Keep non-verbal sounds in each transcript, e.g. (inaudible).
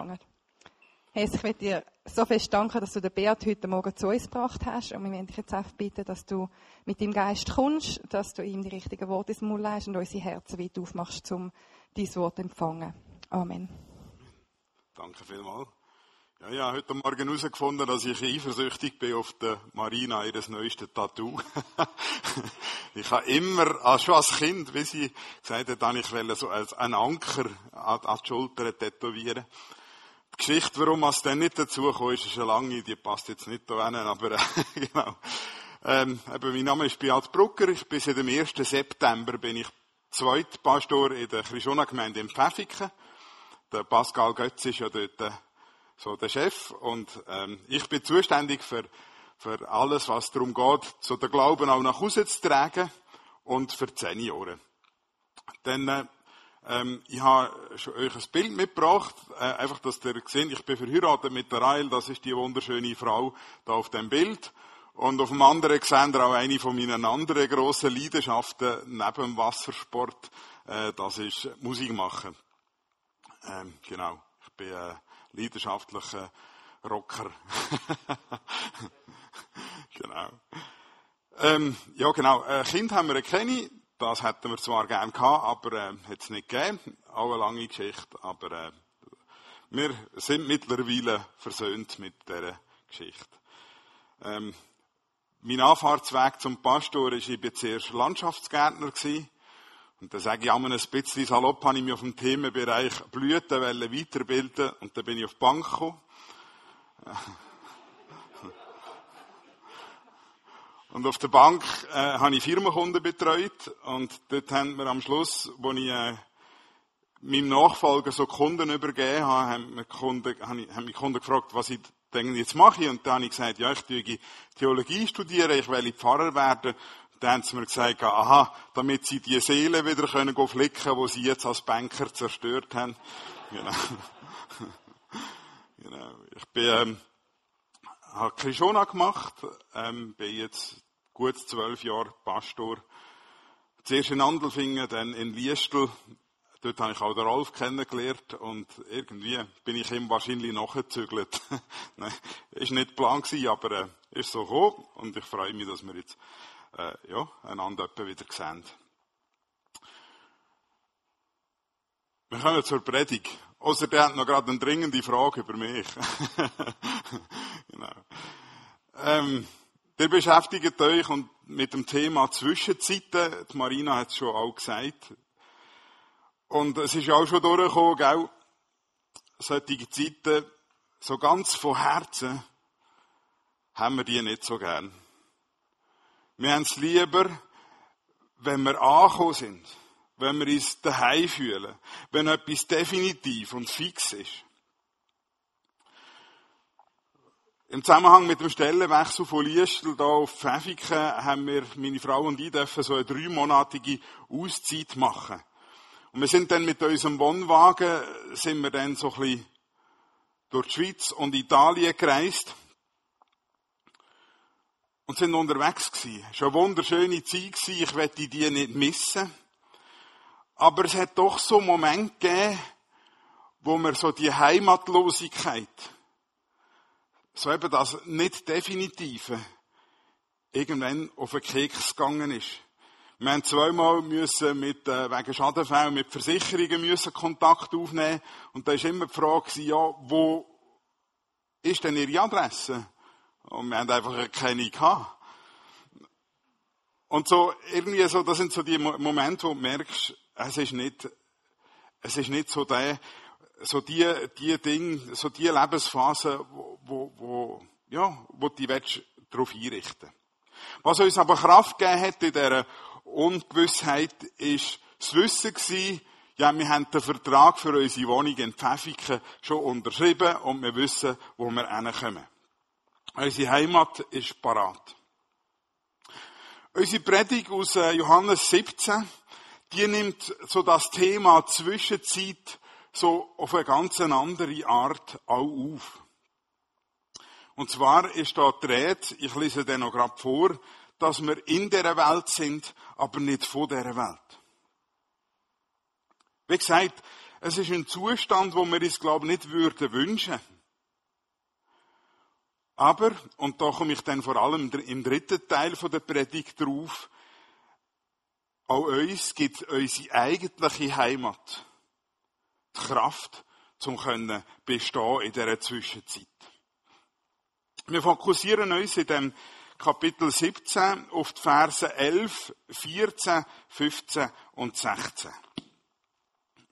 empfangen. Hey, ich will dir so fest danken, dass du den Beat heute Morgen zu uns gebracht hast. Und wir möchten dich jetzt einfach bitten, dass du mit deinem Geist kommst, dass du ihm die richtigen Worte ins Mund legst und unsere Herzen weit aufmachst, um dein Wort zu empfangen. Amen. Danke vielmals. Ja, habe heute Morgen herausgefunden, dass ich eifersüchtig bin auf der Marina, ihres neuesten Tattoo. (laughs) ich habe immer, also schon als Kind, wie sie gesagt hat, ich wollte so einen Anker an, an die Schulter tätowieren. Geschichte, warum es dann nicht dazu kam, ist eine lange, die passt jetzt nicht da hin, aber (laughs) genau. Ähm, eben, mein Name ist Beat Brucker, ich bin seit dem 1. September bin ich Zweitpastor in der Chrisona-Gemeinde in Pfäffiken. Der Pascal Götz ist ja dort so der Chef und ähm, ich bin zuständig für, für alles, was darum geht, so den Glauben auch nach Hause zu tragen und für die Senioren. Dann, äh, ähm, ich habe euch ein Bild mitgebracht, äh, einfach, dass ihr seht, ich bin verheiratet mit der Rael, das ist die wunderschöne Frau da auf dem Bild. Und auf dem anderen sehen wir auch eine von meinen anderen grossen Leidenschaften neben dem Wassersport, äh, das ist Musik machen. Ähm, genau, ich bin äh, leidenschaftlicher Rocker. (laughs) genau. Ähm, ja, genau. Ein Kind haben wir keine. Das hätten wir zwar gern gehabt, aber äh, hat es nicht gegeben. Auch eine lange Geschichte. Aber äh, wir sind mittlerweile versöhnt mit dieser Geschichte. Ähm, mein Anfahrtsweg zum Pastor war, ich war zuerst Landschaftsgärtner. Und dann sage ich einmal ein bisschen salopp, habe ich mich auf dem Themenbereich Blüten weiterbilden und dann bin ich auf die Bank gekommen. Und auf der Bank äh, habe ich Firmenkunden betreut und dort haben wir am Schluss, wo ich äh, meinem Nachfolger so Kunden übergeben habe, haben, mir Kunden, haben, mich Kunden gefragt, was ich denn jetzt mache. Und dann habe ich gesagt, ja, ich tue Theologie studieren, ich will Pfarrer werden. Dann haben sie mir gesagt, aha, damit sie die Seele wieder können flicken, wo sie jetzt als Banker zerstört haben. (laughs) Genau. (laughs) genau. Ich bin, ähm, habe Krishona gemacht, ähm, bin jetzt gut zwölf Jahre Pastor. Zuerst in Andelfingen, dann in Liestel. Dort habe ich auch den Rolf kennengelernt und irgendwie bin ich ihm wahrscheinlich nachgezügelt. (laughs) Ist nicht Plan gewesen, aber äh, ist so gekommen und ich freue mich, dass wir jetzt äh, ja, einander wieder sehen. Wir kommen zur Predigt. Außer der hat noch gerade eine dringende Frage über mich. (laughs) genau. Ähm, ihr beschäftigt euch und mit dem Thema Zwischenzeiten. Die Marina hat es schon auch gesagt. Und es ist auch schon durchgekommen, gell? Solche Zeiten, so ganz von Herzen, haben wir die nicht so gern. Wir haben es lieber, wenn wir angekommen sind, wenn wir uns daheim fühlen, wenn etwas definitiv und fix ist. Im Zusammenhang mit dem Stellenwechsel von Liestel hier auf Pfäffiken haben wir, meine Frau und ich, dürfen so eine dreimonatige Auszeit machen. Und wir sind dann mit unserem Wohnwagen, sind wir dann so ein bisschen durch die Schweiz und Italien gereist und sind unterwegs gewesen. Es war eine wunderschöne Zeit gewesen. Ich werde die nicht missen. Aber es hat doch so Momente gegeben, wo mir so die Heimatlosigkeit, so eben das nicht definitive, irgendwann auf den Keks gegangen ist. Wir haben zweimal müssen mit, äh, wegen Schadenfällen mit Versicherungen müssen Kontakt aufnehmen. Und da ist immer die Frage, ja, wo ist denn Ihre Adresse? Und wir haben einfach keine gehabt. Und so, irgendwie so, das sind so die Momente, wo du merkst, es ist nicht, es ist nicht so der, so die, die Ding, so die Lebensphase, wo, wo, wo ja, wo du dich darauf einrichten Was uns aber Kraft gegeben hat in dieser Ungewissheit, ist das Wissen gewesen, ja, wir haben den Vertrag für unsere Wohnung in Pfäffiken schon unterschrieben und wir wissen, wo wir hinkommen. Unsere Heimat ist parat. Unsere Predigt aus äh, Johannes 17, die nimmt so das Thema Zwischenzeit so auf eine ganz andere Art auch auf. Und zwar ist da die Rede, ich lese den noch gerade vor, dass wir in der Welt sind, aber nicht von der Welt. Wie gesagt, Es ist ein Zustand, wo wir uns, glaube ich, nicht würden wünschen. Aber, und da komme ich dann vor allem im dritten Teil der Predigt drauf, auch uns gibt unsere eigentliche Heimat die Kraft, zum können bestehen in dieser Zwischenzeit. Wir fokussieren uns in dem Kapitel 17 auf die Verse 11, 14, 15 und 16.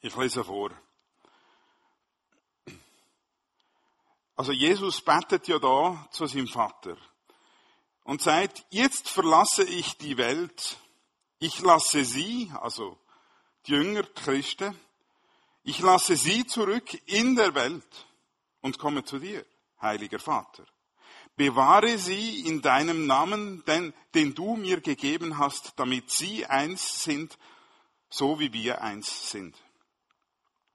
Ich lese vor. Also Jesus betet ja da zu seinem Vater und sagt, jetzt verlasse ich die Welt, ich lasse sie, also die Jünger, Christen, ich lasse sie zurück in der Welt und komme zu dir, heiliger Vater. Bewahre sie in deinem Namen, den, den du mir gegeben hast, damit sie eins sind, so wie wir eins sind.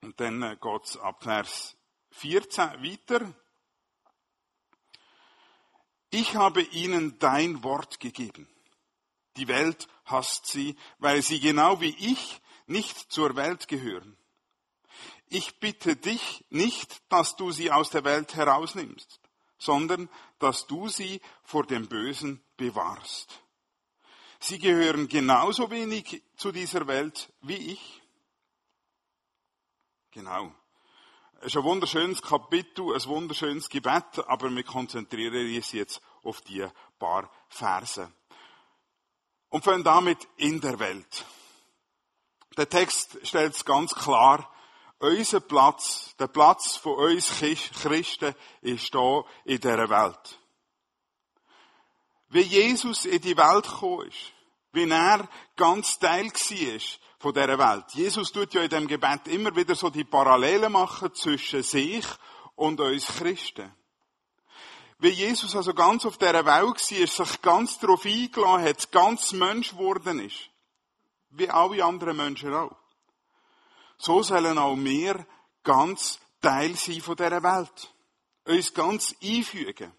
Und dann äh, geht's ab Vers 14 weiter. Ich habe ihnen dein Wort gegeben. Die Welt hasst sie, weil sie genau wie ich nicht zur Welt gehören. Ich bitte dich nicht, dass du sie aus der Welt herausnimmst, sondern dass du sie vor dem Bösen bewahrst. Sie gehören genauso wenig zu dieser Welt wie ich. Genau. Es ist ein wunderschönes Kapitel, ein wunderschönes Gebet, aber wir konzentrieren uns jetzt auf die paar Verse. Und fangen damit in der Welt. Der Text stellt es ganz klar, unser Platz, der Platz von uns Christen ist hier in dieser Welt. Wie Jesus in die Welt gekommen ist, wie er ganz Teil war von dieser Welt. Jesus tut ja in dem Gebet immer wieder so die Parallelen machen zwischen sich und uns Christen. Wie Jesus also ganz auf dieser Welt war, sich ganz darauf eingeladen hat, ganz Mensch geworden ist. Wie alle anderen Menschen auch. So sollen auch wir ganz Teil sein von dieser Welt. Uns ganz einfügen.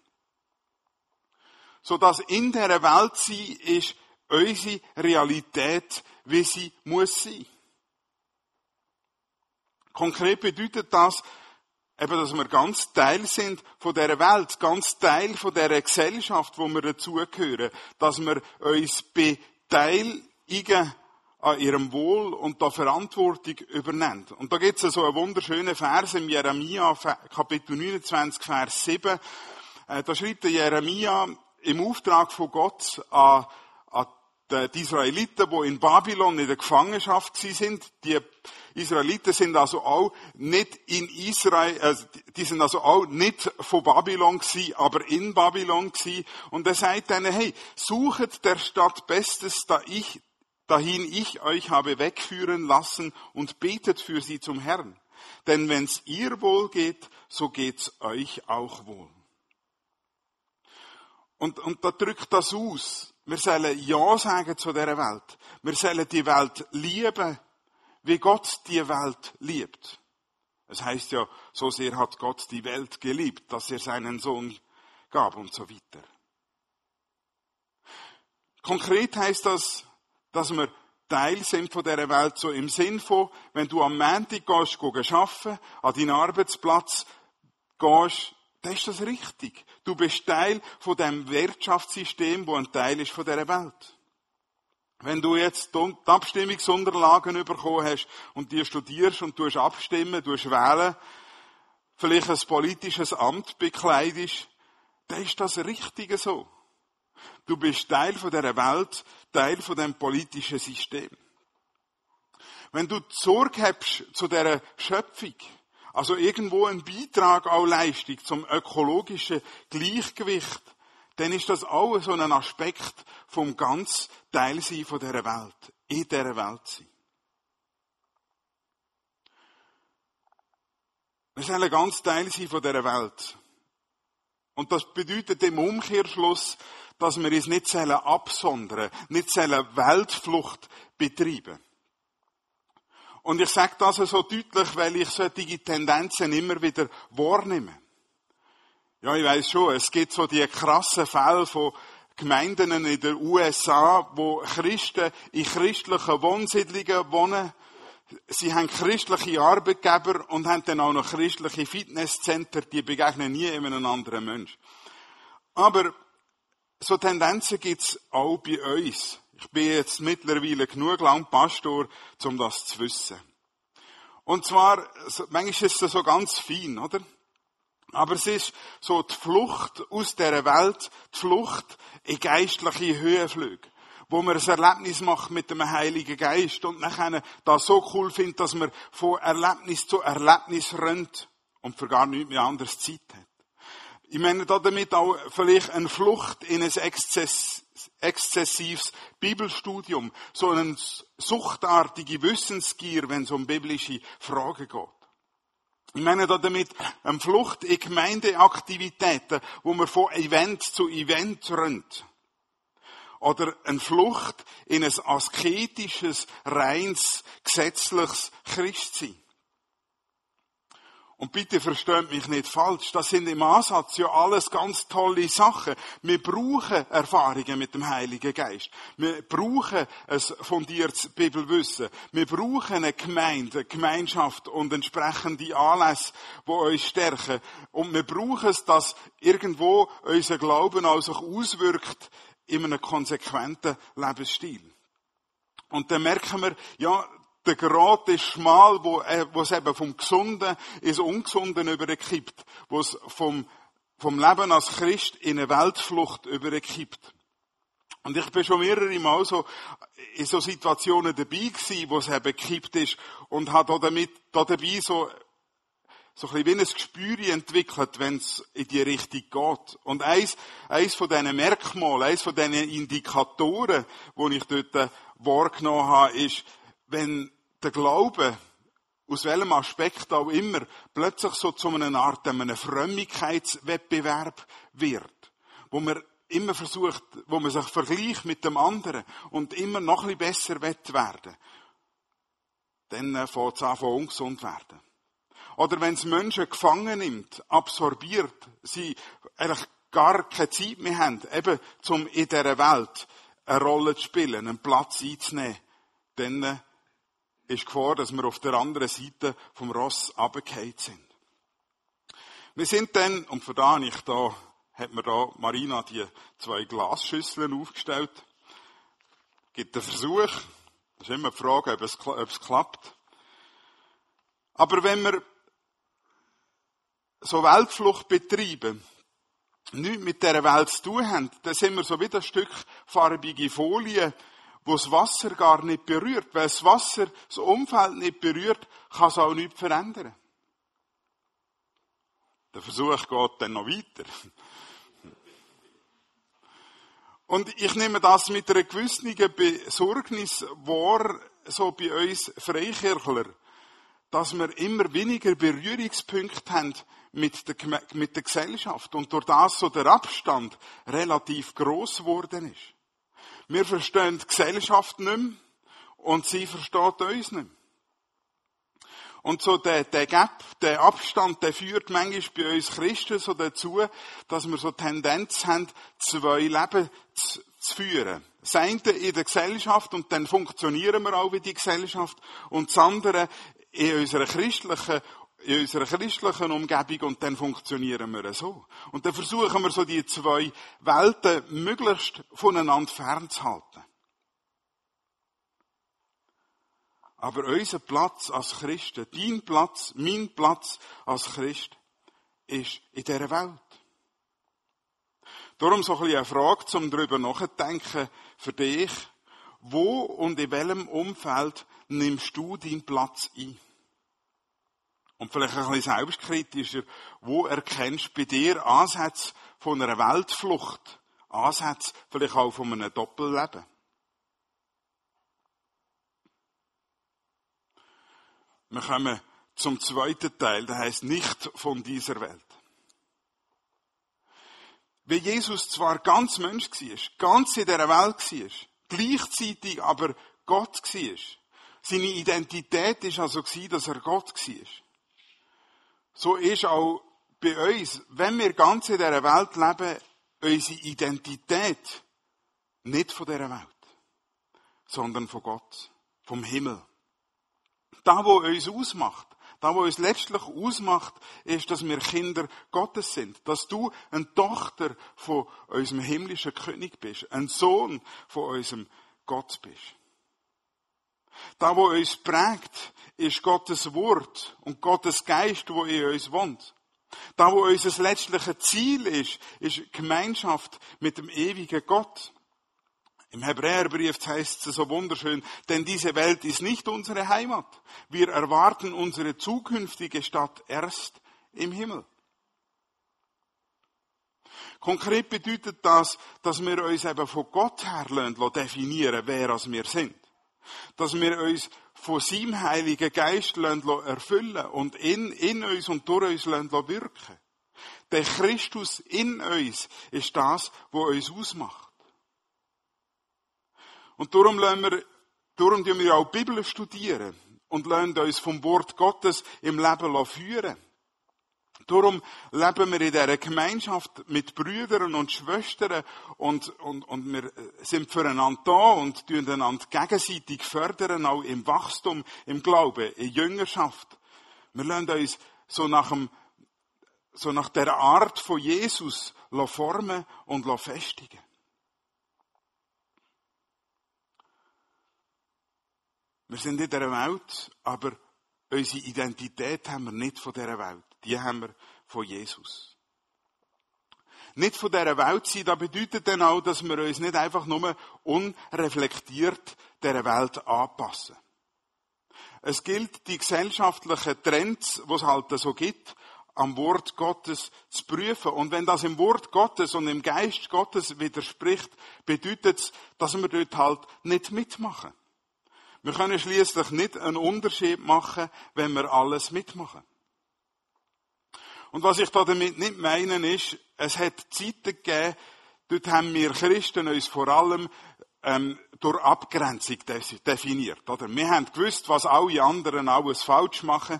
So dass in dieser Welt sein ist unsere Realität wie sie muss sein. Konkret bedeutet das, eben, dass wir ganz Teil sind von der Welt, ganz Teil von der Gesellschaft, wo wir dazugehören, dass wir uns beteiligen an ihrem Wohl und der Verantwortung übernehmen. Und da gibt es so einen wunderschönen Vers im Jeremia, Kapitel 29, Vers 7. Äh, da schreibt der Jeremia im Auftrag von Gott an die Israeliten, die in Babylon in der Gefangenschaft sind, die Israeliten sind also auch nicht in Israel, äh, die sind also auch nicht von Babylon gewesen, aber in Babylon gewesen. Und er sagt ihnen, hey, suchet der Stadt Bestes, da ich, dahin ich euch habe wegführen lassen und betet für sie zum Herrn. Denn wenn's ihr wohl geht, so geht's euch auch wohl. Und, und da drückt das aus. Wir sollen Ja sagen zu dieser Welt. Wir sollen die Welt lieben, wie Gott die Welt liebt. Es heißt ja, so sehr hat Gott die Welt geliebt, dass er seinen Sohn gab und so weiter. Konkret heißt das, dass wir Teil sind von dieser Welt, so im Sinn von, wenn du am Montag gehst, arbeiten, an deinen Arbeitsplatz gehst, dann ist das richtig. Du bist Teil von dem Wirtschaftssystem, wo ein Teil ist von dieser Welt. Wenn du jetzt die Abstimmungsunterlagen bekommen hast und die studierst und du abstimmen, du wählen, vielleicht ein politisches Amt bekleidest, dann ist das Richtige so. Du bist Teil von dieser Welt, Teil von dem politischen System. Wenn du Sorge hast zu dieser Schöpfung, also irgendwo ein Beitrag auch leistet zum ökologischen Gleichgewicht, dann ist das auch so ein Aspekt vom ganz Teilsein von dieser Welt, in dieser Welt sein. Wir sollen ganz Teil sein von dieser Welt. Und das bedeutet im Umkehrschluss, dass wir uns nicht absondern, nicht Weltflucht betreiben. Und ich sage das so deutlich, weil ich solche Tendenzen immer wieder wahrnehme. Ja, ich weiß schon, es gibt so die krassen Fälle von Gemeinden in den USA, wo Christen in christlichen Wohnsiedlungen wohnen. Sie haben christliche Arbeitgeber und haben dann auch noch christliche Fitnesscenter, die begegnen nie einem anderen Mensch. Aber so Tendenzen gibt's auch bei uns. Ich bin jetzt mittlerweile genug lang Pastor, um das zu wissen. Und zwar, manchmal ist es so ganz fein, oder? Aber es ist so die Flucht aus der Welt, die Flucht in geistliche Höhenflüge wo man ein Erlebnis macht mit dem Heiligen Geist und nachher das so cool findet, dass man von Erlebnis zu Erlebnis rennt und für gar nichts mehr anderes Zeit hat. Ich meine damit auch vielleicht eine Flucht in ein exzess exzessives Bibelstudium, so eine suchtartige Wissensgier, wenn es um biblische Fragen geht. Ich meine damit eine Flucht in Gemeindeaktivitäten, wo man von Event zu Event rennt oder eine Flucht in ein asketisches, reins, gesetzliches Christsein. Und bitte versteht mich nicht falsch, das sind im Ansatz ja alles ganz tolle Sachen. Wir brauchen Erfahrungen mit dem Heiligen Geist. Wir brauchen ein fundiertes Bibelwissen. Wir brauchen eine Gemeinde, eine Gemeinschaft und entsprechende Anlässe, die uns stärken. Und wir brauchen es, dass irgendwo unser Glauben auch sich auswirkt in einem konsequenten Lebensstil. Und dann merken wir, ja, der Grat ist schmal, wo, äh, wo es eben vom Gesunden ins Ungesunden überkippt, wo es vom, vom Leben als Christ in eine Weltflucht überkippt. Und ich bin schon mehrere Mal so in so Situationen dabei gewesen, wo es eben gekippt ist und hat damit, da dabei so so ein bisschen wie ein Gespür entwickelt, wenn es in die Richtung geht. Und eins, eins von diesen Merkmalen, eins von diesen Indikatoren, die ich dort äh, wahrgenommen habe, ist, wenn der Glaube, aus welchem Aspekt auch immer, plötzlich so zu einer Art einem Frömmigkeitswettbewerb wird, wo man immer versucht, wo man sich vergleicht mit dem anderen und immer noch ein bisschen besser wird werden, dann äh, fängt es an, ungesund werden. Oder wenn es Menschen gefangen nimmt, absorbiert, sie eigentlich gar keine Zeit mehr haben, eben zum in dieser Welt eine Rolle zu spielen, einen Platz einzunehmen, dann äh, ist Gefahr, dass wir auf der anderen Seite vom Ross abgefallen sind. Wir sind dann, und für da ich da, hat mir da Marina die zwei Glasschüsseln aufgestellt. Gibt einen Versuch. Das ist immer die Frage, ob es, ob es klappt. Aber wenn wir so Weltflucht betreiben, nichts mit dieser Welt zu tun haben, dann sind wir so wie ein Stück farbige Folie, wo das Wasser gar nicht berührt. Weil das Wasser das Umfeld nicht berührt, kann es auch nichts verändern. Der Versuch geht dann noch weiter. Und ich nehme das mit einer gewissen Besorgnis wahr, so bei uns Freikirchler, dass wir immer weniger Berührungspunkte haben mit der, mit der Gesellschaft und durch das so der Abstand relativ groß geworden ist. Wir verstehen die Gesellschaft nicht mehr und sie versteht uns nicht mehr. Und so der, der Gap, der Abstand, der führt manchmal bei uns Christen so dazu, dass wir so Tendenz haben, zwei Leben zu, zu führen. Das eine in der Gesellschaft und dann funktionieren wir auch wie die Gesellschaft und das andere in unserer christlichen in unserer christlichen Umgebung und dann funktionieren wir so. Und dann versuchen wir so die zwei Welten möglichst voneinander fernzuhalten. Aber unser Platz als Christen, dein Platz, mein Platz als Christ, ist in dieser Welt. Darum so ein bisschen eine Frage, um darüber nachzudenken für dich. Wo und in welchem Umfeld nimmst du deinen Platz ein? Und vielleicht ein bisschen selbstkritischer, wo erkennst du bei dir Ansätze von einer Weltflucht? Ansätze vielleicht auch von einem Doppelleben? Wir kommen zum zweiten Teil, der heißt nicht von dieser Welt. Wie Jesus zwar ganz Mensch war, ganz in dieser Welt war, gleichzeitig aber Gott war. Seine Identität war also, dass er Gott war so ist auch bei uns, wenn wir ganz in dieser Welt leben, unsere Identität nicht von dieser Welt, sondern von Gott, vom Himmel. Da, wo uns ausmacht, da, wo uns letztlich ausmacht, ist, dass wir Kinder Gottes sind. Dass du eine Tochter von unserem himmlischen König bist. Ein Sohn von unserem Gott bist. Da, wo uns prägt, ist Gottes Wort und Gottes Geist, wo in uns wohnt. Da, wo unser letztliches Ziel ist, ist Gemeinschaft mit dem ewigen Gott. Im Hebräerbrief heißt es so wunderschön, denn diese Welt ist nicht unsere Heimat. Wir erwarten unsere zukünftige Stadt erst im Himmel. Konkret bedeutet das, dass wir uns eben von Gott her definieren, wer wir sind. Dass wir uns von seinem Heiligen Geist erfüllen und in, in uns und durch uns wirken. Der Christus in uns ist das, was uns ausmacht. Und darum lassen wir, darum wir auch die Bibel studieren und lassen uns vom Wort Gottes im Leben führen. Darum leben wir in dieser Gemeinschaft mit Brüdern und Schwestern und, und, und wir sind füreinander da und tun einander gegenseitig fördern, auch im Wachstum, im Glauben, in Jüngerschaft. Wir lassen uns so nach, dem, so nach der Art von Jesus formen und festigen. Wir sind in dieser Welt, aber unsere Identität haben wir nicht von dieser Welt. Die haben wir von Jesus. Nicht von dieser Welt sein, das bedeutet dann auch, dass wir uns nicht einfach nur unreflektiert dieser Welt anpassen. Es gilt, die gesellschaftlichen Trends, die es halt so gibt, am Wort Gottes zu prüfen. Und wenn das im Wort Gottes und im Geist Gottes widerspricht, bedeutet es, dass wir dort halt nicht mitmachen. Wir können schließlich nicht einen Unterschied machen, wenn wir alles mitmachen. Und was ich damit nicht meine, ist, es hat Zeiten gegeben, dort haben wir Christen uns vor allem ähm, durch Abgrenzung definiert. Oder? Wir haben gewusst, was alle anderen alles falsch machen.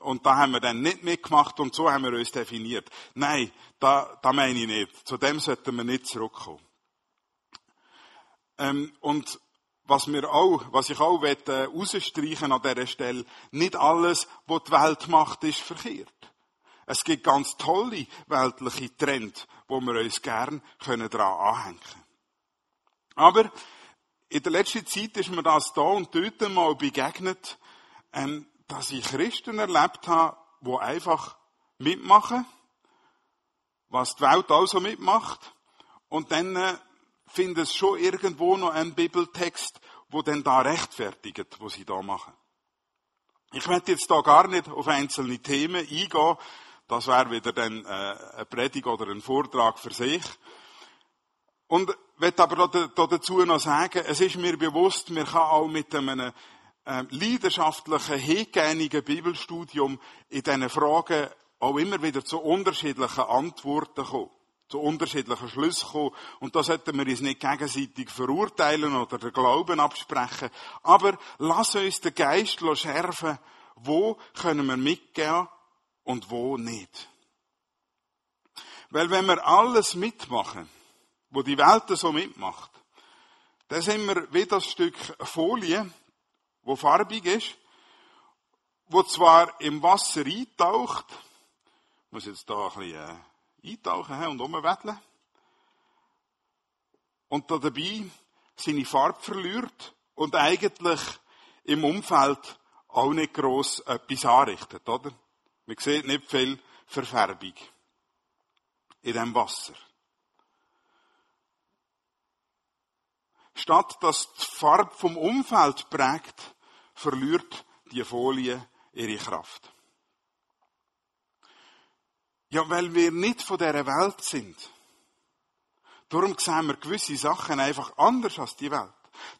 Und da haben wir dann nicht mitgemacht und so haben wir uns definiert. Nein, da, da meine ich nicht. Zu dem sollten wir nicht zurückkommen. Ähm, und was wir auch, was ich auch herausstreichen an dieser Stelle, nicht alles, was die Welt macht, ist verkehrt. Es gibt ganz tolle weltliche Trends, wo wir uns gern können daran anhängen können. Aber in der letzten Zeit ist mir das da und dort mal begegnet, ähm, dass ich Christen erlebt habe, die einfach mitmachen, was die Welt also mitmacht, und dann äh, finde es schon irgendwo noch einen Bibeltext, wo denn da rechtfertigt, was sie da machen. Ich möchte jetzt da gar nicht auf einzelne Themen eingehen. Das wäre wieder dann äh, eine Predigt oder ein Vortrag für sich. Und möchte aber dazu noch sagen, es ist mir bewusst, man kann auch mit einem äh, leidenschaftlichen, hingehenden Bibelstudium in diesen Fragen auch immer wieder zu unterschiedlichen Antworten kommen zu unterschiedlichen Schlüssen kommen. Und da sollten wir uns nicht gegenseitig verurteilen oder den Glauben absprechen. Aber lass uns den Geist schärfen, wo können wir mitgehen und wo nicht. Weil wenn wir alles mitmachen, wo die Welt so mitmacht, dann sind wir wie das Stück Folie, wo farbig ist, wo zwar im Wasser eintaucht, muss jetzt da ein bisschen äh, eintauchen und umwetteln. Und da dabei seine Farbe verliert und eigentlich im Umfeld auch nicht gross etwas anrichtet, oder? Man sieht nicht viel Verfärbung in dem Wasser. Statt dass die Farbe vom Umfeld prägt, verliert die Folie ihre Kraft. Ja, weil wir nicht von dieser Welt sind. Darum sehen wir gewisse Sachen einfach anders als die Welt.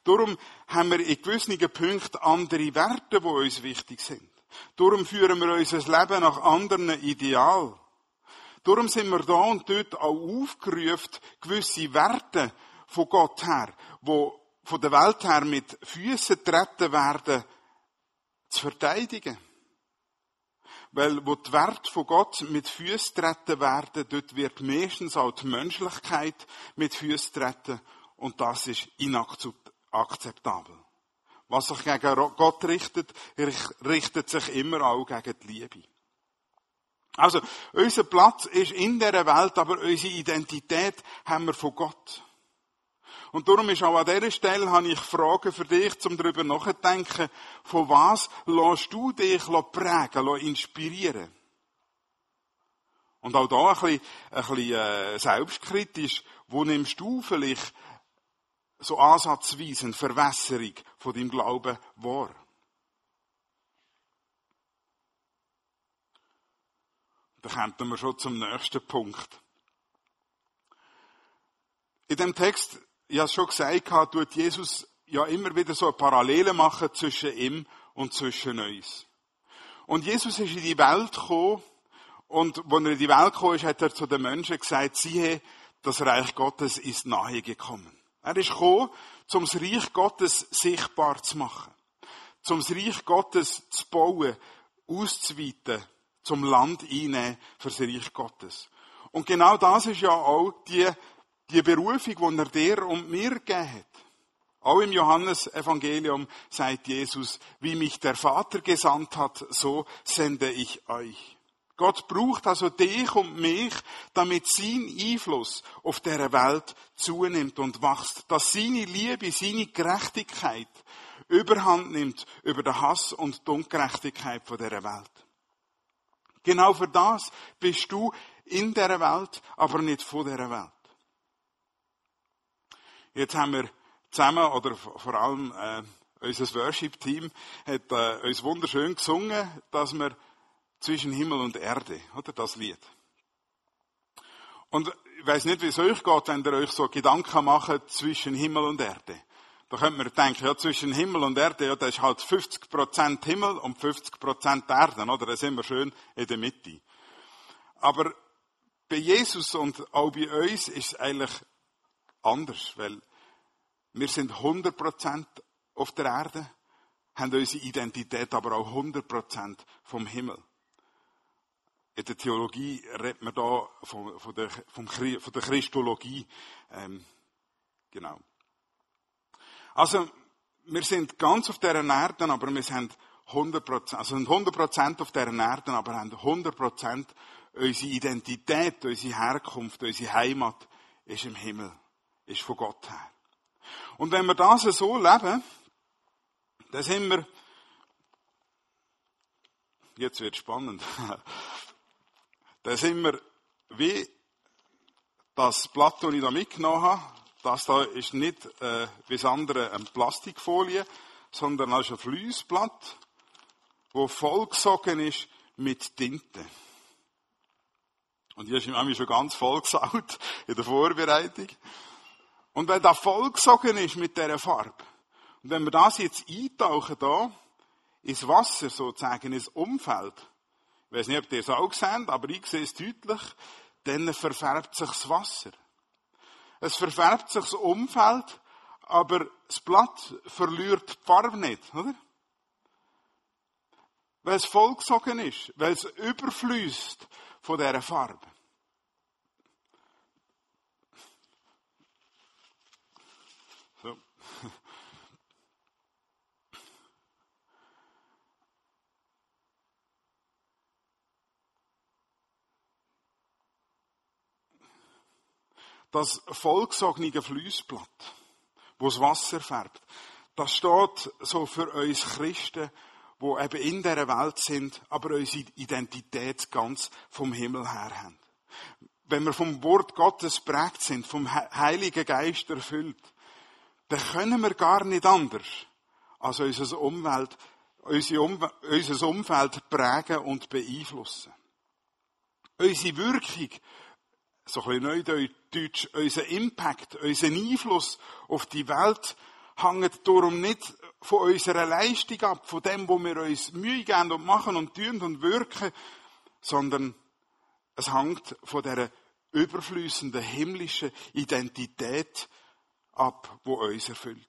Darum haben wir in gewissen Punkten andere Werte, die uns wichtig sind. Darum führen wir unser Leben nach anderen Idealen. Darum sind wir da und dort auch aufgerufen, gewisse Werte von Gott her, wo von der Welt her mit Füßen treten werden, zu verteidigen. Weil, wo die Werte von Gott mit Füßen treten werden, dort wird meistens auch die Menschlichkeit mit Füßen treten. Und das ist inakzeptabel. Was sich gegen Gott richtet, richtet sich immer auch gegen die Liebe. Also, unser Platz ist in dieser Welt, aber unsere Identität haben wir von Gott. Und darum ist auch an dieser Stelle, habe ich Fragen für dich, zum darüber nachzudenken, von was lässt du dich prägen, inspirieren? Und auch da ein bisschen, ein bisschen äh, selbstkritisch, wo nimmst du vielleicht so ansatzweise eine Verwässerung von deinem Glauben wahr? Da kommen wir schon zum nächsten Punkt. In dem Text, ich habe es schon gesagt, tut Jesus ja immer wieder so eine Parallele machen zwischen ihm und zwischen uns. Und Jesus ist in die Welt gekommen, und als er in die Welt gekommen ist, hat er zu den Menschen gesagt, siehe, das Reich Gottes ist nahe gekommen. Er ist gekommen, um das Reich Gottes sichtbar zu machen. Um das Reich Gottes zu bauen, auszuweiten, zum Land einnehmen für das Reich Gottes. Und genau das ist ja auch die, die Berufung, die er dir und mir gegeben hat. Auch im Johannesevangelium sagt Jesus, wie mich der Vater gesandt hat, so sende ich euch. Gott braucht also dich und mich, damit sein Einfluss auf der Welt zunimmt und wächst, dass seine Liebe, seine Gerechtigkeit überhand nimmt über den Hass und die Ungerechtigkeit der Welt. Genau für das bist du in der Welt, aber nicht von der Welt. Jetzt haben wir zusammen, oder vor allem äh, unser Worship-Team hat äh, uns wunderschön gesungen, dass wir zwischen Himmel und Erde, oder das Lied. Und ich weiß nicht, wie es euch geht, wenn ihr euch so Gedanken macht zwischen Himmel und Erde. Da könnte man denken, ja, zwischen Himmel und Erde, ja, da ist halt 50% Himmel und 50% Erde, oder? Da sind wir schön in der Mitte. Aber bei Jesus und auch bei uns ist es eigentlich anders, weil wir sind 100% auf der Erde, haben unsere Identität aber auch 100% vom Himmel. In der Theologie redet man da von, von, der, vom, von der Christologie. Ähm, genau. Also, wir sind ganz auf dieser Erde, aber wir sind 100%, also sind 100% auf dieser Erde, aber haben 100% unsere Identität, unsere Herkunft, unsere Heimat ist im Himmel, ist von Gott her. Und wenn wir das so leben, dann sind wir, jetzt wird spannend, (laughs) dann sind wir wie das Blatt, das ich da mitgenommen habe, das da ist nicht äh, wie das andere eine Plastikfolie, sondern das ist ein Fließblatt, wo vollgesogen ist mit Tinte. Und hier ist mir schon ganz vollgesaut (laughs) in der Vorbereitung. Und wenn das vollgesogen ist mit dieser Farbe, und wenn wir das jetzt eintauchen da, ins Wasser sozusagen, ins Umfeld, weiß nicht, ob ihr es auch seht, aber ich sehe es deutlich, dann verfärbt sich das Wasser. Es verfärbt sich das Umfeld, aber das Blatt verliert die Farbe nicht, oder? Weil es vollgesogen ist, weil es überfließt von dieser Farbe. So. Das vollgesogene Fließblatt, wo das Wasser färbt, das steht so für uns Christen, wo eben in dieser Welt sind, aber unsere Identität ganz vom Himmel her haben. Wenn wir vom Wort Gottes prägt sind, vom Heiligen Geist erfüllt, dann können wir gar nicht anders als unser Umwelt, unser Umfeld prägen und beeinflussen. Unsere Wirkung so ein bisschen neudeutsch, unser Impact, unser Einfluss auf die Welt hängt darum nicht von unserer Leistung ab, von dem, wo wir uns Mühe geben und machen und tun und wirken, sondern es hängt von der überflüssenden himmlischen Identität ab, wo uns erfüllt.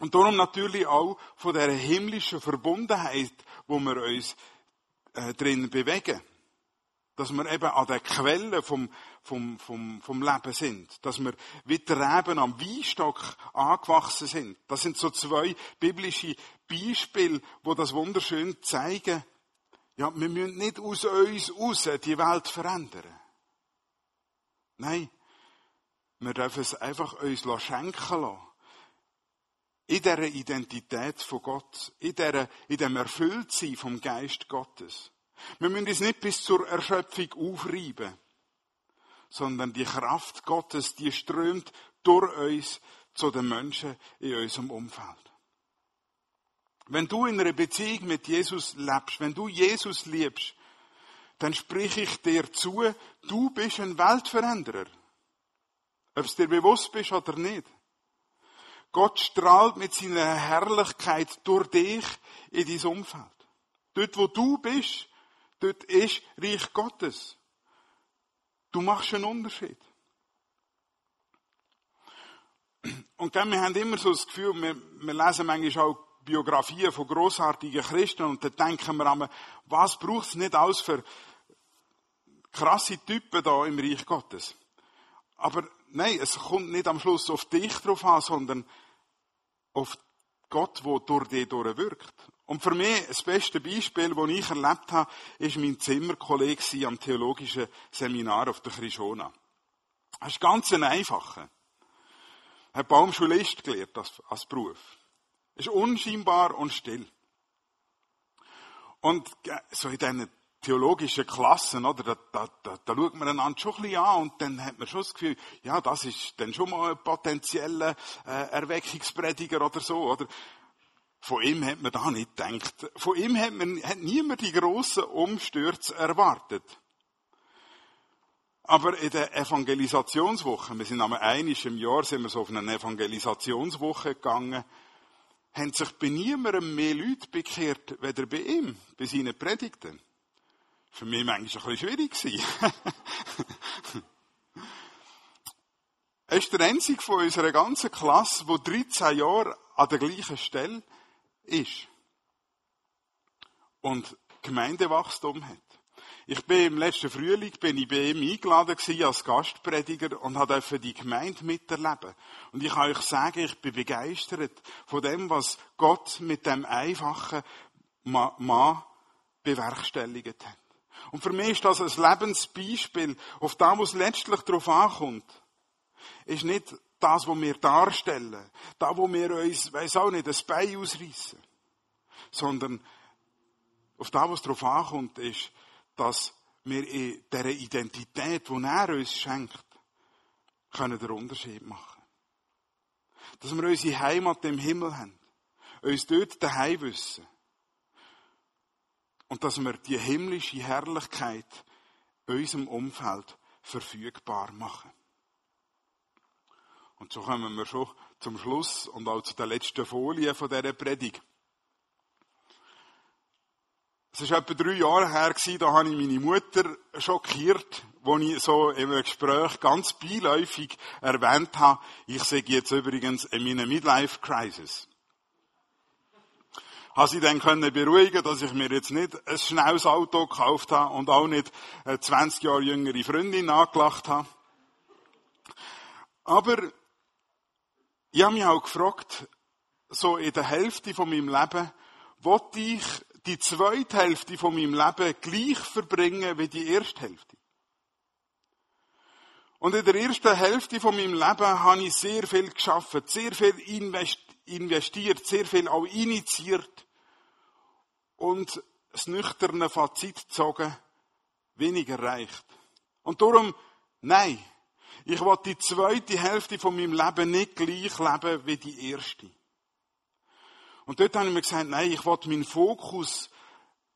Und darum natürlich auch von der himmlischen Verbundenheit, wo wir uns äh, drin bewegen. Dass wir eben an der Quelle vom, vom, vom, vom Leben sind. Dass wir wie die Reben am Weinstock angewachsen sind. Das sind so zwei biblische Beispiele, wo das wunderschön zeigen. Ja, wir müssen nicht aus uns raus die Welt verändern. Nein. Wir dürfen es einfach uns schenken lassen in dieser Identität von Gott, in, dieser, in dem Erfülltsein vom Geist Gottes. Wir müssen uns nicht bis zur Erschöpfung aufreiben, sondern die Kraft Gottes, die strömt durch uns zu den Menschen in unserem Umfeld. Wenn du in einer Beziehung mit Jesus lebst, wenn du Jesus liebst, dann sprich ich dir zu, du bist ein Weltveränderer. Ob es dir bewusst bist oder nicht. Gott strahlt mit seiner Herrlichkeit durch dich in dein Umfeld. Dort, wo du bist, dort ist Reich Gottes. Du machst einen Unterschied. Und dann, wir haben immer so das Gefühl, wir, wir lesen manchmal auch Biografien von großartigen Christen und dann denken wir an, was braucht es nicht alles für krasse Typen da im Reich Gottes? Aber nein, es kommt nicht am Schluss auf dich drauf an, sondern auf Gott, der durch dich durchwirkt. Und für mich, das beste Beispiel, das ich erlebt habe, ist mein Zimmerkollege am theologischen Seminar auf der Krishona. Das ist ganz ein einfacher. Er hat Baumschulist gelernt als, als Beruf. Er ist unscheinbar und still. Und so in diesen theologischen Klassen, oder, da, da, da, da schaut man einander schon ein bisschen an und dann hat man schon das Gefühl, ja, das ist dann schon mal ein potenzieller äh, Erweckungsprediger oder so, oder? Von ihm hat man da nicht gedacht. Von ihm hat, man, hat niemand die grossen Umstürze erwartet. Aber in der Evangelisationswoche, wir sind einmal einiges im Jahr, sind wir so auf eine Evangelisationswoche gegangen, haben sich bei niemandem mehr Leute bekehrt, weder bei ihm, bei seinen Predigten für mich manchmal ein bisschen schwierig er (laughs) ist der einzige von unserer ganzen Klasse, der 13 Jahre an der gleichen Stelle ist. Und Gemeindewachstum hat. Ich bin im letzten Frühling bin ich bei ihm eingeladen als Gastprediger und durfte die Gemeinde miterleben. Und ich kann euch sagen, ich bin begeistert von dem, was Gott mit dem einfachen Mann bewerkstelligt hat. Und für mich ist das ein Lebensbeispiel auf das, was letztlich darauf ankommt. Ist nicht das, was wir darstellen, da, wo wir uns, weiß auch nicht, ein Bein ausreißen, sondern auf das, was darauf ankommt, ist, dass wir in dieser Identität, die er uns schenkt, können den Unterschied machen. Dass wir unsere Heimat im Himmel haben, uns dort daheim wissen und dass wir die himmlische Herrlichkeit unserem Umfeld verfügbar machen. Und so kommen wir schon zum Schluss und auch zu der letzten Folie von dieser Predigt. Es war etwa drei Jahre her, da habe ich meine Mutter schockiert, wo ich so im Gespräch ganz beiläufig erwähnt habe, ich sehe jetzt übrigens in meiner Midlife-Crisis habe sie dann können beruhigen, dass ich mir jetzt nicht ein schnelles Auto gekauft habe und auch nicht eine 20 Jahre jüngere Freundin angelacht habe. Aber ich habe mich auch gefragt, so in der Hälfte von meinem Leben, wollte ich die zweite Hälfte von meinem Leben gleich verbringen wie die erste Hälfte. Und in der ersten Hälfte von meinem Leben habe ich sehr viel geschafft, sehr viel investiert, sehr viel auch initiiert. Und das nüchterne Fazit gezogen, weniger reicht. Und darum, nein, ich will die zweite Hälfte von meinem Leben nicht gleich leben wie die erste. Und dort habe ich mir gesagt, nein, ich will meinen Fokus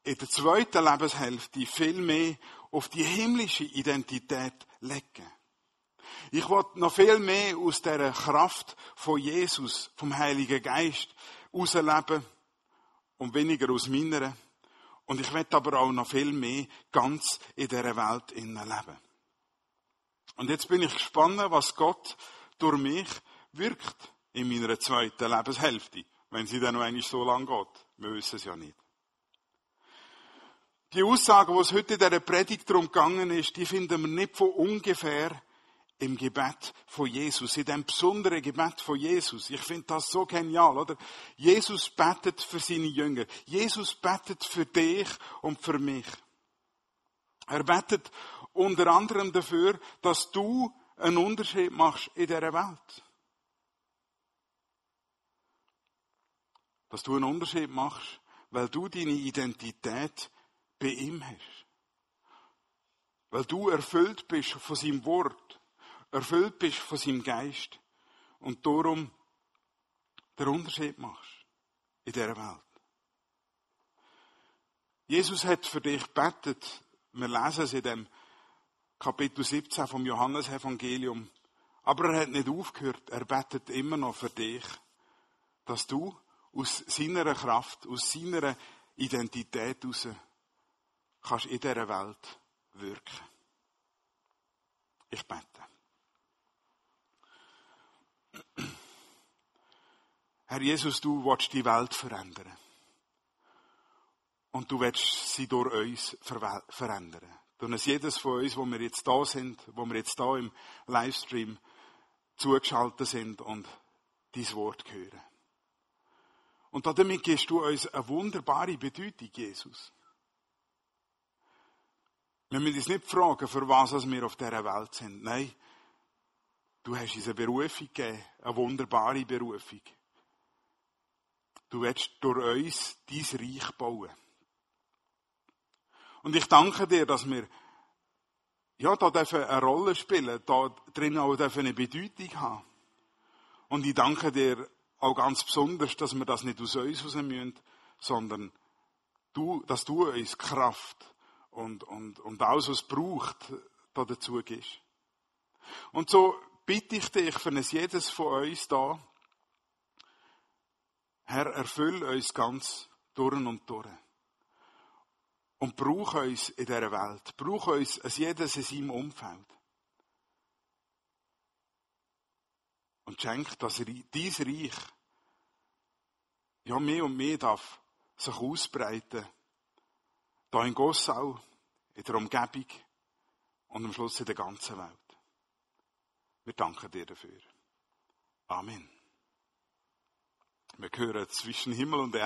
in der zweiten Lebenshälfte viel mehr auf die himmlische Identität legen. Ich will noch viel mehr aus der Kraft von Jesus, vom Heiligen Geist, herausleben und weniger aus meiner. Und ich will aber auch noch viel mehr ganz in dieser Welt leben. Und jetzt bin ich gespannt, was Gott durch mich wirkt in meiner zweiten Lebenshälfte, wenn sie dann noch eigentlich so lang geht. Wir wissen es ja nicht. Die Aussagen, was heute in dieser Predigt darum gegangen ist, die finden wir nicht von ungefähr im Gebet von Jesus, in dem besonderen Gebet von Jesus. Ich finde das so genial, oder? Jesus betet für seine Jünger. Jesus betet für dich und für mich. Er betet unter anderem dafür, dass du einen Unterschied machst in dieser Welt. Dass du einen Unterschied machst, weil du deine Identität bei ihm hast. Weil du erfüllt bist von seinem Wort, erfüllt bist von seinem Geist und darum den Unterschied machst in dieser Welt. Jesus hat für dich betet. Wir lesen es in dem Kapitel 17 vom Johannesevangelium. Aber er hat nicht aufgehört. Er betet immer noch für dich, dass du aus seiner Kraft, aus seiner Identität heraus kannst in dieser Welt wirken. Ich bete. Herr Jesus, du willst die Welt verändern. Und du willst sie durch uns verändern. Durch jedes von uns, wo wir jetzt da sind, wo wir jetzt da im Livestream zugeschaltet sind und dein Wort hören. Und damit gibst du uns eine wunderbare Bedeutung, Jesus. Wir müssen uns nicht fragen, für was wir auf dieser Welt sind. Nein, du hast uns eine Berufung gegeben, eine wunderbare Berufung. Du willst durch uns dein Reich bauen. Und ich danke dir, dass wir ja, da dürfen eine Rolle spielen, da drin auch dürfen eine Bedeutung haben. Und ich danke dir auch ganz besonders, dass wir das nicht aus uns raus müssen, sondern du, dass du uns Kraft und, und, und alles, was braucht, da dazu gibst. Und so bitte ich dich für jedes von uns da, Herr, erfüll uns ganz durch und durch. Und brauch uns in dieser Welt. Brauch uns als jedes in seinem Umfeld. Und schenk, dass dein Reich ja mehr und mehr darf sich ausbreiten. Da in Gossau, in der Umgebung und am Schluss in der ganzen Welt. Wir danken dir dafür. Amen. Wir gehören zwischen Himmel und Erde.